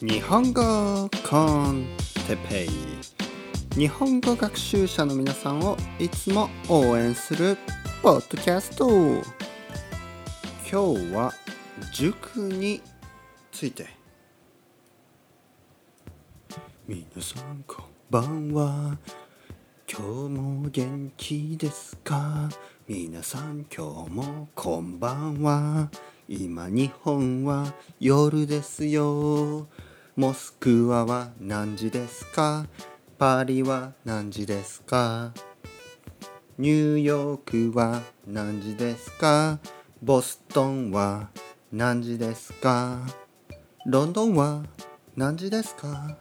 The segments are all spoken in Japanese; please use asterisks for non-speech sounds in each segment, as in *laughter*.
日本語コンテペイ。日本語学習者の皆さんをいつも応援するポッドキャスト。今日は塾について。皆さんこんばんは。今日も元気ですか？皆さん今日もこんばんは。今日本は夜ですよ。モスクワは何時ですか？パリは何時ですか？ニューヨークは何時ですか？ボストンは何時ですか？ロンドンは何時ですか？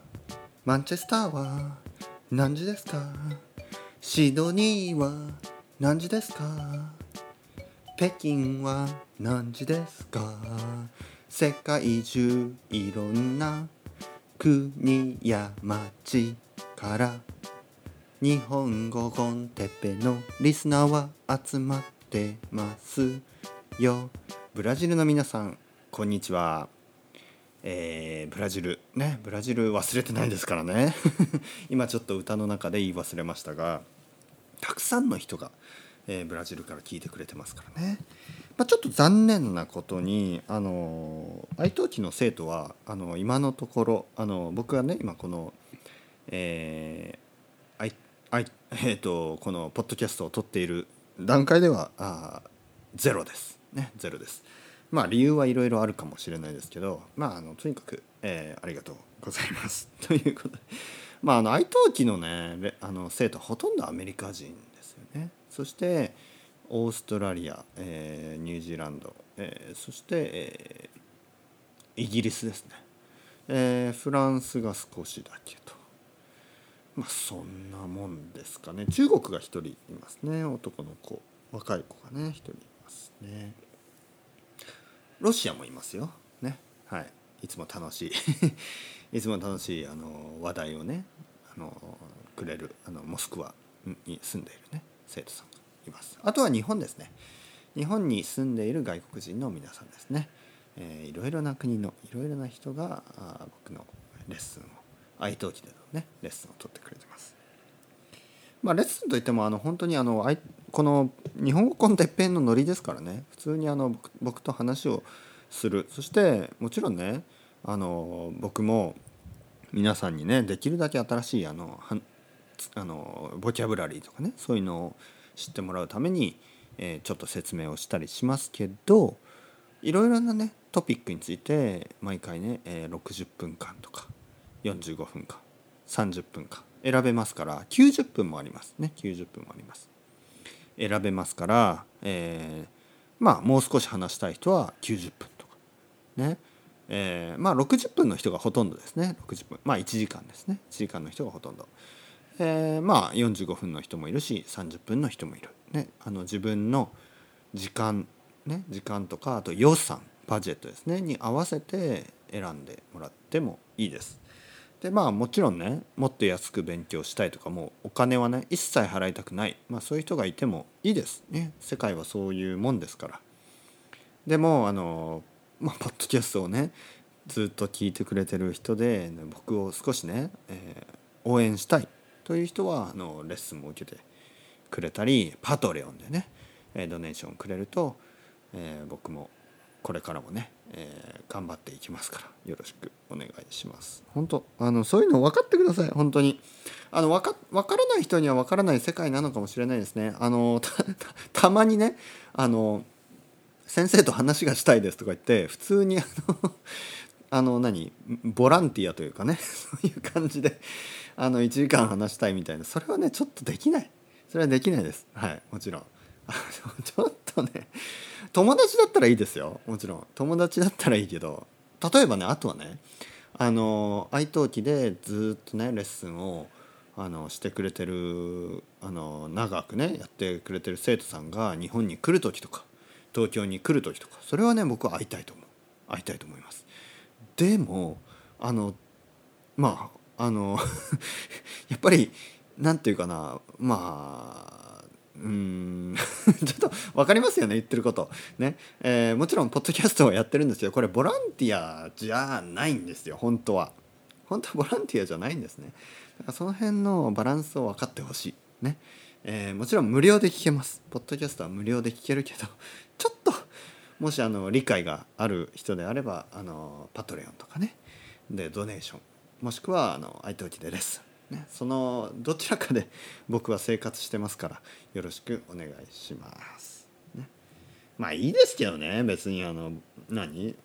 マンチェスターは何時ですか？シドニーは何時ですか？北京は何時ですか？世界中いろんな国や町から。日本語コンテッペのリスナーは集まってますよ。ブラジルの皆さんこんにちは。えー、ブラジルねブラジル忘れてないですからね。*laughs* 今ちょっと歌の中で言い忘れましたがたくさんの人が、えー、ブラジルから聞いてくれてますからね、まあ、ちょっと残念なことにあの愛登記の生徒はあの今のところあの僕がね今このえー、いいえーと、このポッドキャストを撮っている段階ではあゼロです。ねゼロです。まあ理由はいろいろあるかもしれないですけどまああのとにかく、えー、ありがとうございます。*laughs* ということで。まああの愛登記のねあの生徒ほとんどアメリカ人ですよね。そしてオーストラリア、えー、ニュージーランド、えー、そして、えー、イギリスですね、えー、フランスが少しだけと。まあそんなもんですかね。中国が1人いますね。男の子。若い子がね1人いますね。ロシアもいますよ。ね。はい。いつも楽しい。*laughs* いつも楽しいあの話題をねあのくれるあのモスクワに住んでいるね生徒さん。います。あとは日本ですね。日本に住んでいる外国人の皆さんですね、えー、いろいろな国のいろいろな人があ僕のレッスンを愛登記でのねレッスンを取ってくれてます。まあ、レッスンといってもあの本当にあのこの日本語コンテッペンのノリですからね。普通にあの僕と話をする。そしてもちろんねあの僕も皆さんにねできるだけ新しいあのあのボキャブラリーとかねそういうのを知ってもらうために、えー、ちょっと説明をしたりしますけどいろいろなねトピックについて毎回ね、えー、60分間とか45分間30分間選べますから90分もありますね。90分もあります。選べますから、えー、まあもう少し話したい人は90分とかね。えー、まあ60分の人がほとんどですね。60分。まあ1時間ですね。1時間の人がほとんど、えー、まあ45分の人もいるし30分の人もいる、ね、あの自分の時間ね時間とかあと予算バジェットですねに合わせて選んでもらってもいいです。でまあもちろんねもっと安く勉強したいとかもうお金はね一切払いたくない、まあ、そういう人がいてもいいです。ね世界はそういうもんですから。でもあのまあポッドキャストをねずっと聞いてくれてる人で僕を少しね、えー、応援したい。という人はあのレッスンも受けてくれたりパトレオンでねドネーションくれると、えー、僕もこれからもねえー、頑張っていきますからよろしくお願いします。本当あのそういうの分かってください本当に。あの分か分からない人には分からない世界なのかもしれないですね。あの *laughs* たまにねあの先生と話がしたいですとか言って普通にあのあの何？ボランティアというかね。*laughs* そういう感じであの1時間話したいみたいな。それはねちょっとできない。それはできないです。はいもちろん。*laughs* ちょっとね友達だったらいいですよ。もちろん。友達だったらいいけど。例えばねあとはねあの愛登記でずっとねレッスンをあのしてくれてるあの長くねやってくれてる生徒さんが日本に来る時とか東京に来る時とかそれはね僕は会いたいと思う。会いたいと思います。でもあのまああの *laughs* やっぱり何て言うかなまあうん *laughs* ちょっと分かりますよね言ってること。ね、えー、もちろんポッドキャストはやってるんですけどこれボランティアじゃないんですよ本当は。本当はボランティアじゃないんですね。だからその辺のバランスを分かってほしい。ね。えー、もちろん無料で聞けます。ポッドキャストは無料で聞けるけど。もしあの理解がある人であればあのパトレオンとかねでドネーションもしくはあの iTalki でレッスン、ね、そのどちらかで *laughs* 僕は生活してますからよろしくお願いします、ね、まあいいですけどね別にあの何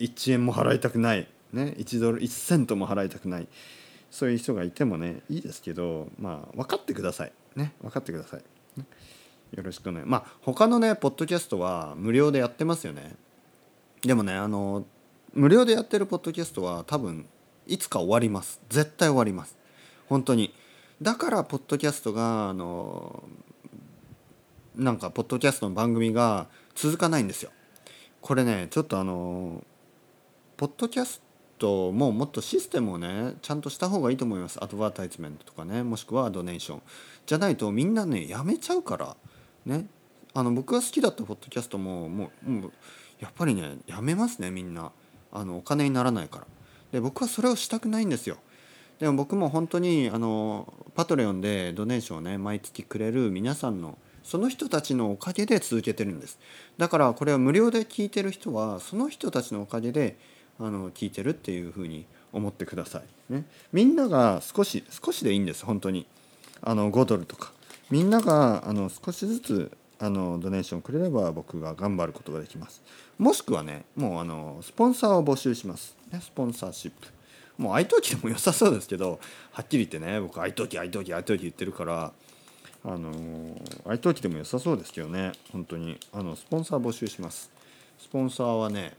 ？1円も払いたくない、ね、1ドル1セントも払いたくないそういう人がいてもねいいですけどまあ分かってください。ね分かってください、よろしくお願いまあ他のねポッドキャストは無料でやってますよね。でもねあの無料でやってるポッドキャストは多分いつか終わります。絶対終わります。本当に。だからポッドキャストがあのなんかポッドキャストの番組が続かないんですよ。これねちょっとあのポッドキャストももっとシステムをねちゃんとした方がいいと思います。アドバータイズメントとかねもしくはドネーション。じゃないとみんなねやめちゃうから。ね。あの僕が好きだったポッドキャストももうもうやっぱりねやめますねみんな。あのお金にならないから。で僕はそれをしたくないんですよ。でも僕も本当にあのパトレオンでドネーションをね毎月くれる皆さんのその人たちのおかげで続けてるんです。だからこれは無料で聞いてる人はその人たちのおかげであの聞いてるっていうふうに思ってください、ね、みんなが少し少しでいいんです本当に。あの5ドルとか。みんながあの少しずつあのドネーションくれれば僕が頑張ることができます。もしくはねもうあのスポンサーを募集します、ね、スポンサーシップ。もう愛登記でも良さそうですけどはっきり言ってね僕愛登記愛登記愛登記言ってるからあの愛登記でも良さそうですけどね本当に。あのスポンサー募集します。スポンサーはね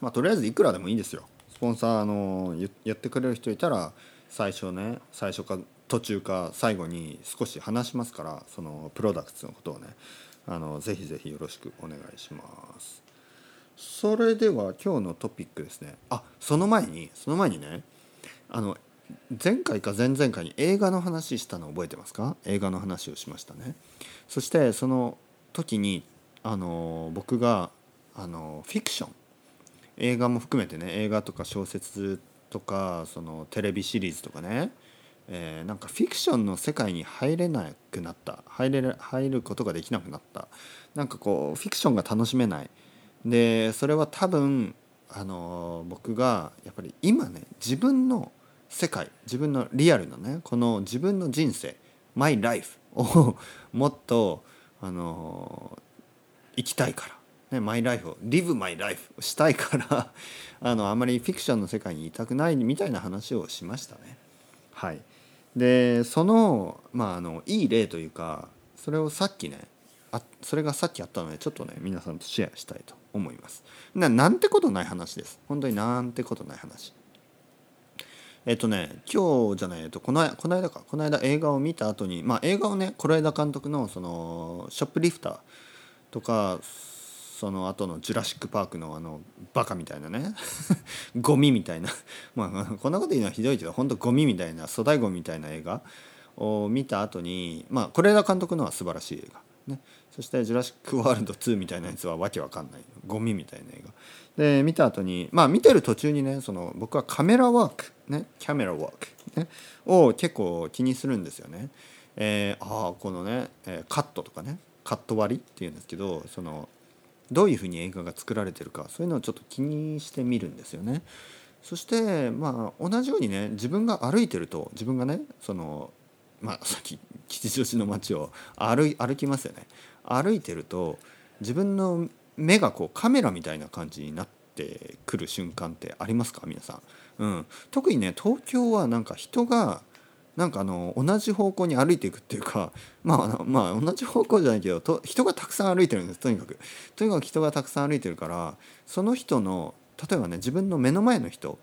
まあとりあえずいくらでもいいんですよ。スポンサーあのやってくれる人いたら最初ね最初か途中か最後に少し話しますからそのプロダクツのことをねあのぜひぜひよろしくお願いします。それでは今日のトピックですね。あその前にその前にねあの前回か前々回に映画の話したの覚えてますか？映画の話をしましたね。そしてその時にあの僕があのフィクション。映画も含めてね映画とか小説とかそのテレビシリーズとかねえー、なんかフィクションの世界に入れなくなった。入れる入ることができなくなった。なんかこうフィクションが楽しめない。でそれは多分あの僕がやっぱり今ね自分の世界自分のリアルのねこの自分の人生マイライフを *laughs* もっとあの生きたいから、ね、マイライフをリブマイライフをしたいから。*laughs* あのあまりフィクションの世界にいたくないみたいな話をしましたね。はい。でその,、まあ、あのいい例というかそれをさっきねあそれがさっきあったのでちょっとね皆さんとシェアしたいと思います。ななんてことない話です。本当になんてことない話。えっとね今日じゃないとこのこの間か。この間映画を見た後にまあ映画をね是枝監督のそのショップリフターとかその後の「ジュラシック・パーク」のあのバカみたいなね。*laughs* ゴミみたいな。*laughs* まあこんなこと言うのはひどいけど本当ゴミみたいな粗大ゴミみたいな映画を見た後にまあ是枝監督のは素晴らしい映画、ね、そして「ジュラシック・ワールド2」みたいなやつはわけわかんない。ゴミみたいな映画。で見た後にまあ見てる途中にねその僕はカメラワークね。キャメラワーク、ね、を結構気にするんですよね。えー、ああこのね、えー、カットとかね。カット割りっていうんですけどそのどういうふうに映画が作られてるかそういうのをちょっと気にしてみるんですよね。そしてまあ同じようにね自分が歩いてると自分がねそのまあ *laughs* さっき吉祥寺の街を歩歩きますよね。歩いてると自分の目がこうカメラみたいな感じになってくる瞬間ってありますか？皆さん。うん、特にね東京はなんか人がなんかあの同じ方向に歩いていくっていうか *laughs* まあまあ同じ方向じゃないけどと人がたくさん歩いてるんですとにかく。とにかく人がたくさん歩いてるからその人の例えばね自分の目の前の人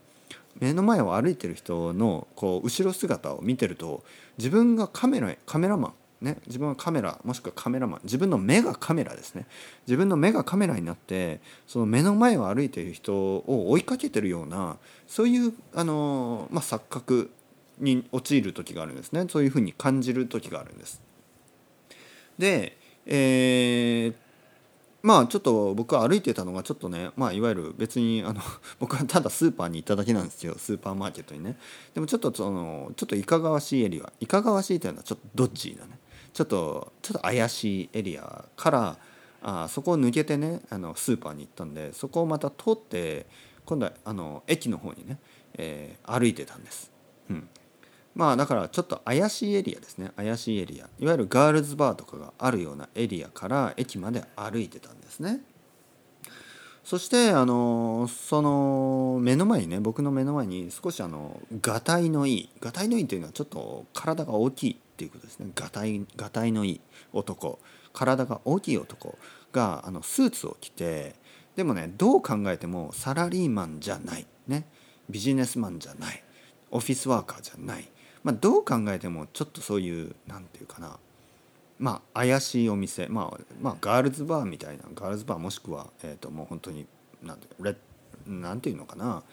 目の前を歩いてる人のこう後ろ姿を見てると自分がカメラカメラマンね自分はカメラもしくはカメラマン自分の目がカメラですね自分の目がカメラになってその目の前を歩いている人を追いかけてるようなそういうあの、まあ、錯覚に陥る時があるんですね。そういうふうに感じる時があるんです。で、えーまあちょっと僕は歩いてたのがちょっとねまあいわゆる別にあの *laughs* 僕はただスーパーに行っただけなんですよ。スーパーマーケットにね。でもちょっとそのちょっといかがわしいエリア。いかがわしいというのはちょっとドッジーなね。ちょっとちょっと怪しいエリアからあそこを抜けてねあのスーパーに行ったんでそこをまた通って今度はあの駅の方にね、えー、歩いてたんです。うん。まあだからちょっと怪しいエリアですね。怪しいエリア。いわゆるガールズバーとかがあるようなエリアから駅まで歩いてたんですね。そしてあのその目の前にね僕の目の前に少しあのがたいのいいがたいのいいというのはちょっと体が大きいっていうことですね。がたいがたいのいい男。体が大きい男があのスーツを着てでもねどう考えてもサラリーマンじゃないね。ビジネスマンじゃない。オフィスワーカーじゃない。まあ、どう考えてもちょっとそういう何て言うかな。まあ怪しいお店、まあ、まあガールズバーみたいな。ガールズバーもしくは、えー、ともう本当に何てレなんていうのかな。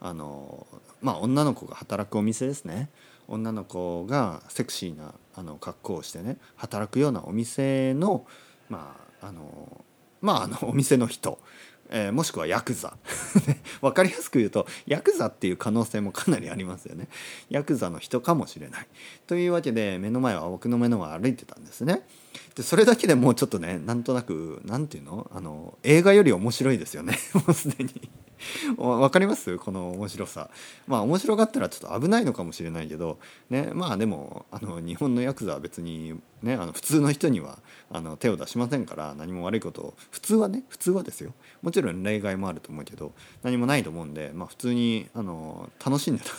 あのまあ女の子が働くお店ですね。女の子がセクシーなあの格好をしてね働くようなお店のまああのまああのお店の人。えー、もしくはヤクザ。*laughs* 分かりやすく言うとヤクザっていう可能性もかなりありますよね。ヤクザの人かもしれない。というわけで目の前は僕の目の前歩いてたんですね。でそれだけでもうちょっとねなんとなく何て言うの？あの映画より面白いですよね。*laughs* もうすでに。*laughs* わかります？この面白さ。まあ面白がったらちょっと危ないのかもしれないけどね。まあでもあの日本のヤクザは別にねあの普通の人にはあの手を出しませんから何も悪いことを普通はね普通はですよ。もちろん例外もあると思うけど何もないと思うんで、まあ、普通にあの楽しんでた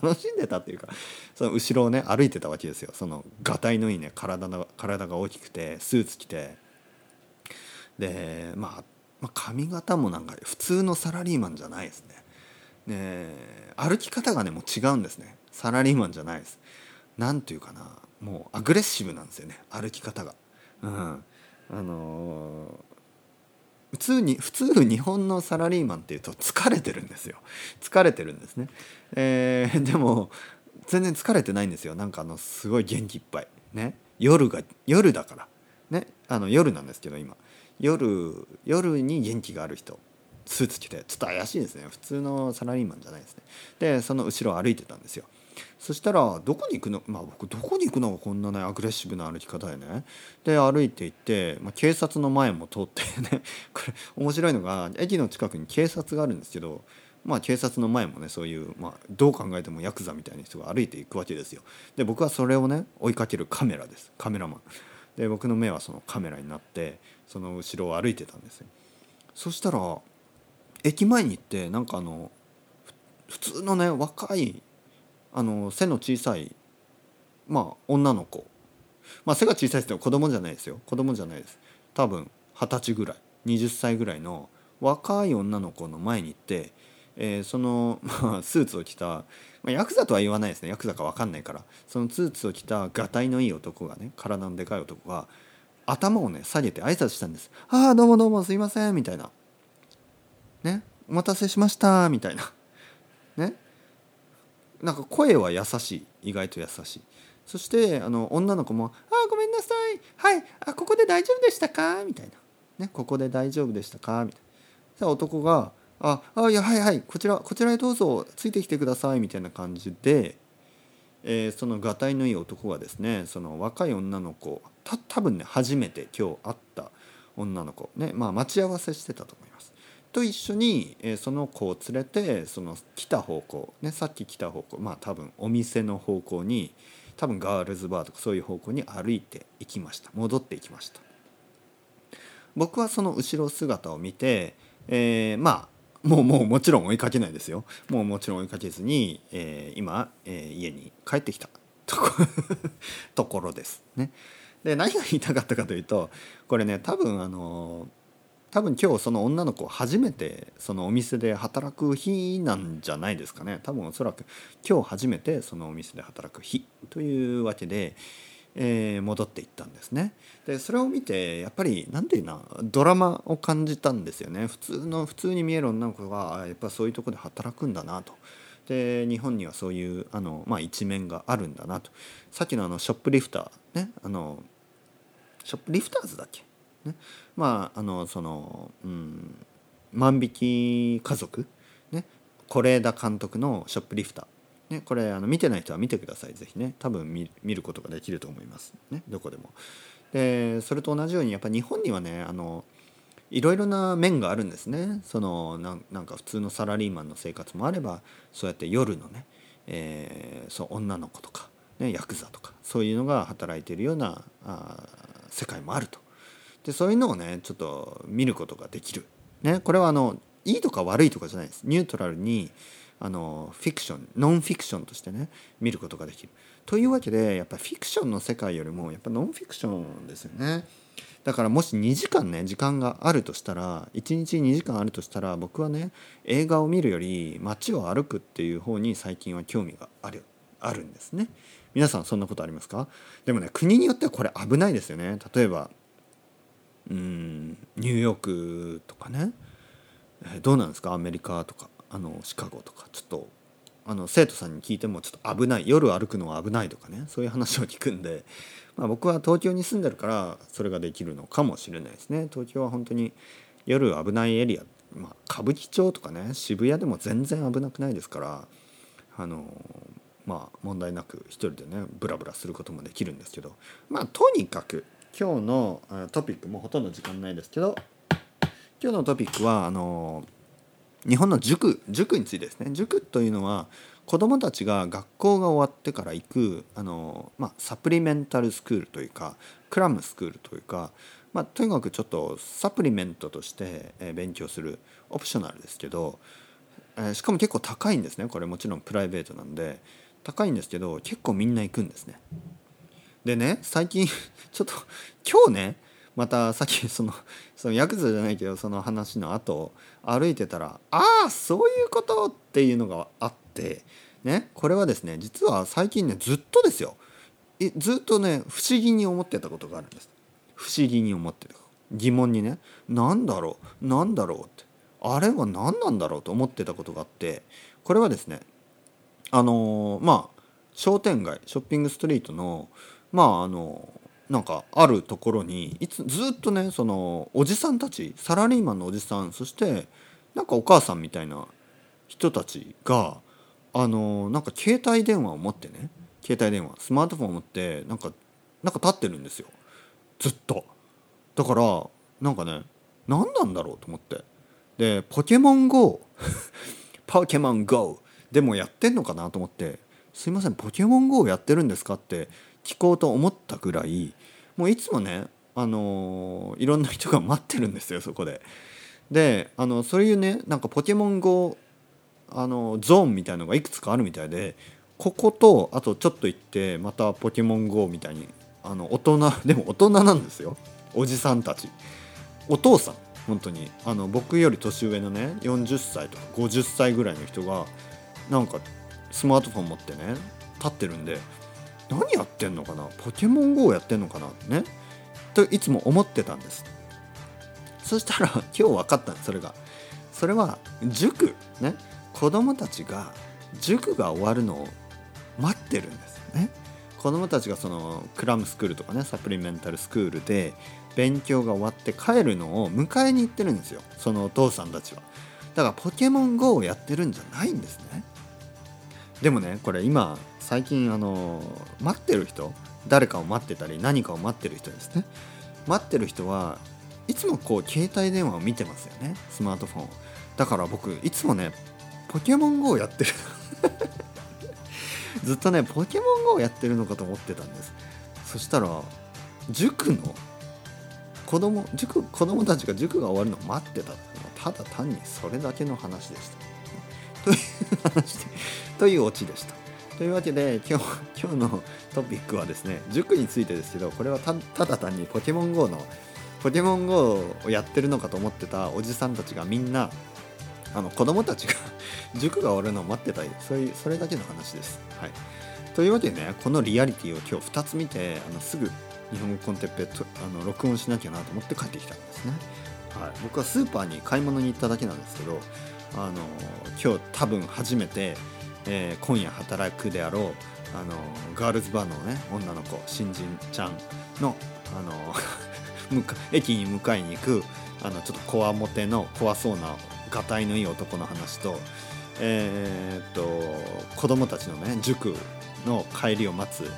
*laughs* 楽しんでたっていうかその後ろをね歩いてたわけですよ。そのがたいのいいね体の体が大きくてスーツ着て。でまあまあ、髪型もなんか普通のサラリーマンじゃないですね。ね歩き方がねもう違うんですね。サラリーマンじゃないです。なんていうかな。もうアグレッシブなんですよね。歩き方が。うん、あのー、普通に普通日本のサラリーマンっていうと疲れてるんですよ。疲れてるんですね、えー、でも全然疲れてないんですよ。なんかあのすごい元気いっぱい。ね。夜が夜だから。ね。あの夜なんですけど今。夜夜に元気がある人。スーツ着て。ちょっと怪しいですね。普通のサラリーマンじゃないですね。でその後ろ歩いてたんですよ。そしたらどこに行くの？まあ僕どこに行くのがこんなねアグレッシブな歩き方でね。で歩いて行って、まあ、警察の前も通ってね。*laughs* これ面白いのが駅の近くに警察があるんですけどまあ警察の前もねそういう、まあ、どう考えてもヤクザみたいな人が歩いていくわけですよ。で僕はそれをね追いかけるカメラです。カメラマン。で僕の目はそのカメラになってその後ろを歩いてたんですよ。そしたら駅前に行ってなんかあの普通のね若いあの背の小さいまあ女の子。まあ背が小さいですけど子供じゃないですよ。子供じゃないです。多分二十歳ぐらい。20歳ぐらいの若い女の子の前に行って、えー、その、*laughs* まあ、スーツを着た、まあ、ヤクザとは言わないですね。ヤクザか分かんないから。そのスーツを着たがたいのいい男がね体のでかい男が頭をね下げて挨拶したんです「ああどうもどうもすいません」みたいな「ねお待たせしました」みたいな。ね？なんか声は優しい。意外と優しい。そしてあの女の子も「ああごめんなさい。はい。あここで大丈夫でしたか?」みたいな「ねここで大丈夫でしたか?」みたいな。さあ男が「ああいやはいはいこちらこちらへどうぞついてきてください」みたいな感じでえー、そのがたいのいい男がですねその若い女の子た多分ね初めて今日会った女の子ねまあ待ち合わせしてたと思います。と一緒に、えー、その子を連れてその来た方向、ね、さっき来た方向まあ多分お店の方向に多分ガールズバーとかそういう方向に歩いていきました戻っていきました僕はその後ろ姿を見て、えー、まあもうもうもちろん追いかけないですよもうもちろん追いかけずに、えー、今、えー、家に帰ってきたとこ *laughs* ところですね。で何が言いたかったかというとこれね多分あの多分今日その女の子初めてそのお店で働く日なんじゃないですかね多分おそらく今日初めてそのお店で働く日というわけで、えー、戻っていったんですね。でそれを見てやっぱり何て言うなドラマを感じたんですよね。普通の普通に見える女の子がやっぱそういうとこで働くんだなと。で日本にはそういうあの、まあ、一面があるんだなと。さっきのあのショップリフターねあのショップリフターズだっけ、ね、まああのその、うん、万引き家族ね。是枝監督のショップリフター。ね、これあの見てない人は見てください。是非ね多分見ることができると思います。ねどこでも。でそれと同じようにやっぱ日本にはねあのいろいろな面があるんですね。そのなんか普通のサラリーマンの生活もあればそうやって夜のね、えー、そう女の子とか、ね、ヤクザとかそういうのが働いてるようなあ世界もあると。でそういうのをねちょっと見ることができる、ね、これはあのいいとか悪いとかじゃないです。ニュートラルにあのフィクションノンフィクションとしてね見ることができる。というわけでやっぱフィクションの世界よりもやっぱノンフィクションですよね。だからもし2時間ね時間があるとしたら1日2時間あるとしたら僕はね映画を見るより街を歩くっていう方に最近は興味があるあるんですね。皆さんそんなことありますか？でもね国によってはこれ危ないですよね。例えばうんニューヨークとかねどうなんですか？アメリカとかあのシカゴとかちょっとあの生徒さんに聞いてもちょっと危ない夜歩くのは危ないとかねそういう話を聞くんで、まあ、僕は東京に住んでるからそれができるのかもしれないですね。東京は本当に夜危ないエリア、まあ、歌舞伎町とかね渋谷でも全然危なくないですからあのまあ問題なく一人でねブラブラすることもできるんですけどまあとにかく今日のトピックもほとんど時間ないですけど今日のトピックはあの日本の塾塾についてですね塾というのは子どもたちが学校が終わってから行くあの、まあ、サプリメンタルスクールというかクラムスクールというか、まあ、とにかくちょっとサプリメントとして勉強するオプショナルですけど、えしかも結構高いんですねこれもちろんプライベートなんで高いんですけど結構みんな行くんですね。でね最近 *laughs* ちょっと今日ねまたさっきそのそのヤクザじゃないけどその話の後歩いてたらああそういうことっていうのがあってねこれはですね実は最近ねずっとですよ。ずっとね不思議に思ってたことがあるんです。不思議に思ってた疑問にね何だろう何だろうって。あれは何なんだろうと思ってたことがあってこれはですねあのー、まあ商店街ショッピングストリートのまああのなんかあるところにいつずっとねそのおじさんたちサラリーマンのおじさんそしてなんかお母さんみたいな人たちがあのなんか携帯電話を持ってね携帯電話スマートフォンを持ってなんかなんか立ってるんですよ。ずっと。だからなんかね何なんだろうと思って。でポケモン GO *laughs* ポケモン GO でもやってんのかなと思って。すいませんポケモン GO やってるんですかって聞こうと思ったぐらいもういつもねあのいろんな人が待ってるんですよそこで。であのそういうねなんかポケモン GO あのゾーンみたいのがいくつかあるみたいでこことあとちょっと行ってまたポケモン GO みたいにあの大人 *laughs* でも大人なんですよ。おじさんたち。お父さん本当に。あの僕より年上のね40歳とか50歳ぐらいの人がなんかスマートフォン持ってね立ってるんで何やってんのかな？ポケモン GO やってんのかな？ね？といつも思ってたんです。そしたら今日分かったそれが。それは塾。ね？子供たちが塾が終わるのを待ってるんですね？子供たちがそのクラムスクールとかねサプリメンタルスクールで勉強が終わって帰るのを迎えに行ってるんですよ。そのお父さんたちは。だからポケモン GO をやってるんじゃないんですね。でもねこれ今最近あの待ってる人誰かを待ってたり何かを待ってる人ですね。待ってる人はいつもこう携帯電話を見てますよね。スマートフォンだから僕いつもねポケモン GO やってる。*laughs* ずっとねポケモン GO やってるのかと思ってたんです。そしたら塾の子供塾子供たちが塾が終わるのを待ってたただ単にそれだけの話でした。という話でというオチでした。というわけで今日 *laughs* 今日のトピックはですね塾についてですけどこれはただ単にポケモン GO のポケモン GO をやってるのかと思ってたおじさんたちがみんなあの子供たちが *laughs* 塾が終わるのを待ってたりそういうそれだけの話です。はい、というわけでねこのリアリティを今日2つ見てあのすぐ日本語コンテッペとあの録音しなきゃなと思って帰ってきたんですね。はい、僕はスーパーに買い物に行っただけなんですけどあの今日多分初めてえー、今夜働くであろうあのガールズバーのね女の子新人ちゃんのあの *laughs* 駅に迎えに行くあのちょっとこわもての怖そうながたいのいい男の話とえーっと子供たちのね塾の帰りを待つ、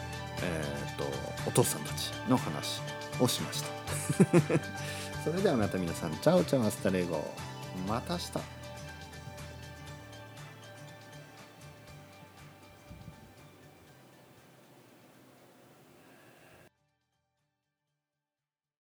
えーっとお父さんたちの話をしました。*laughs* それではまた皆さん ciao ciao hasta luego また明日。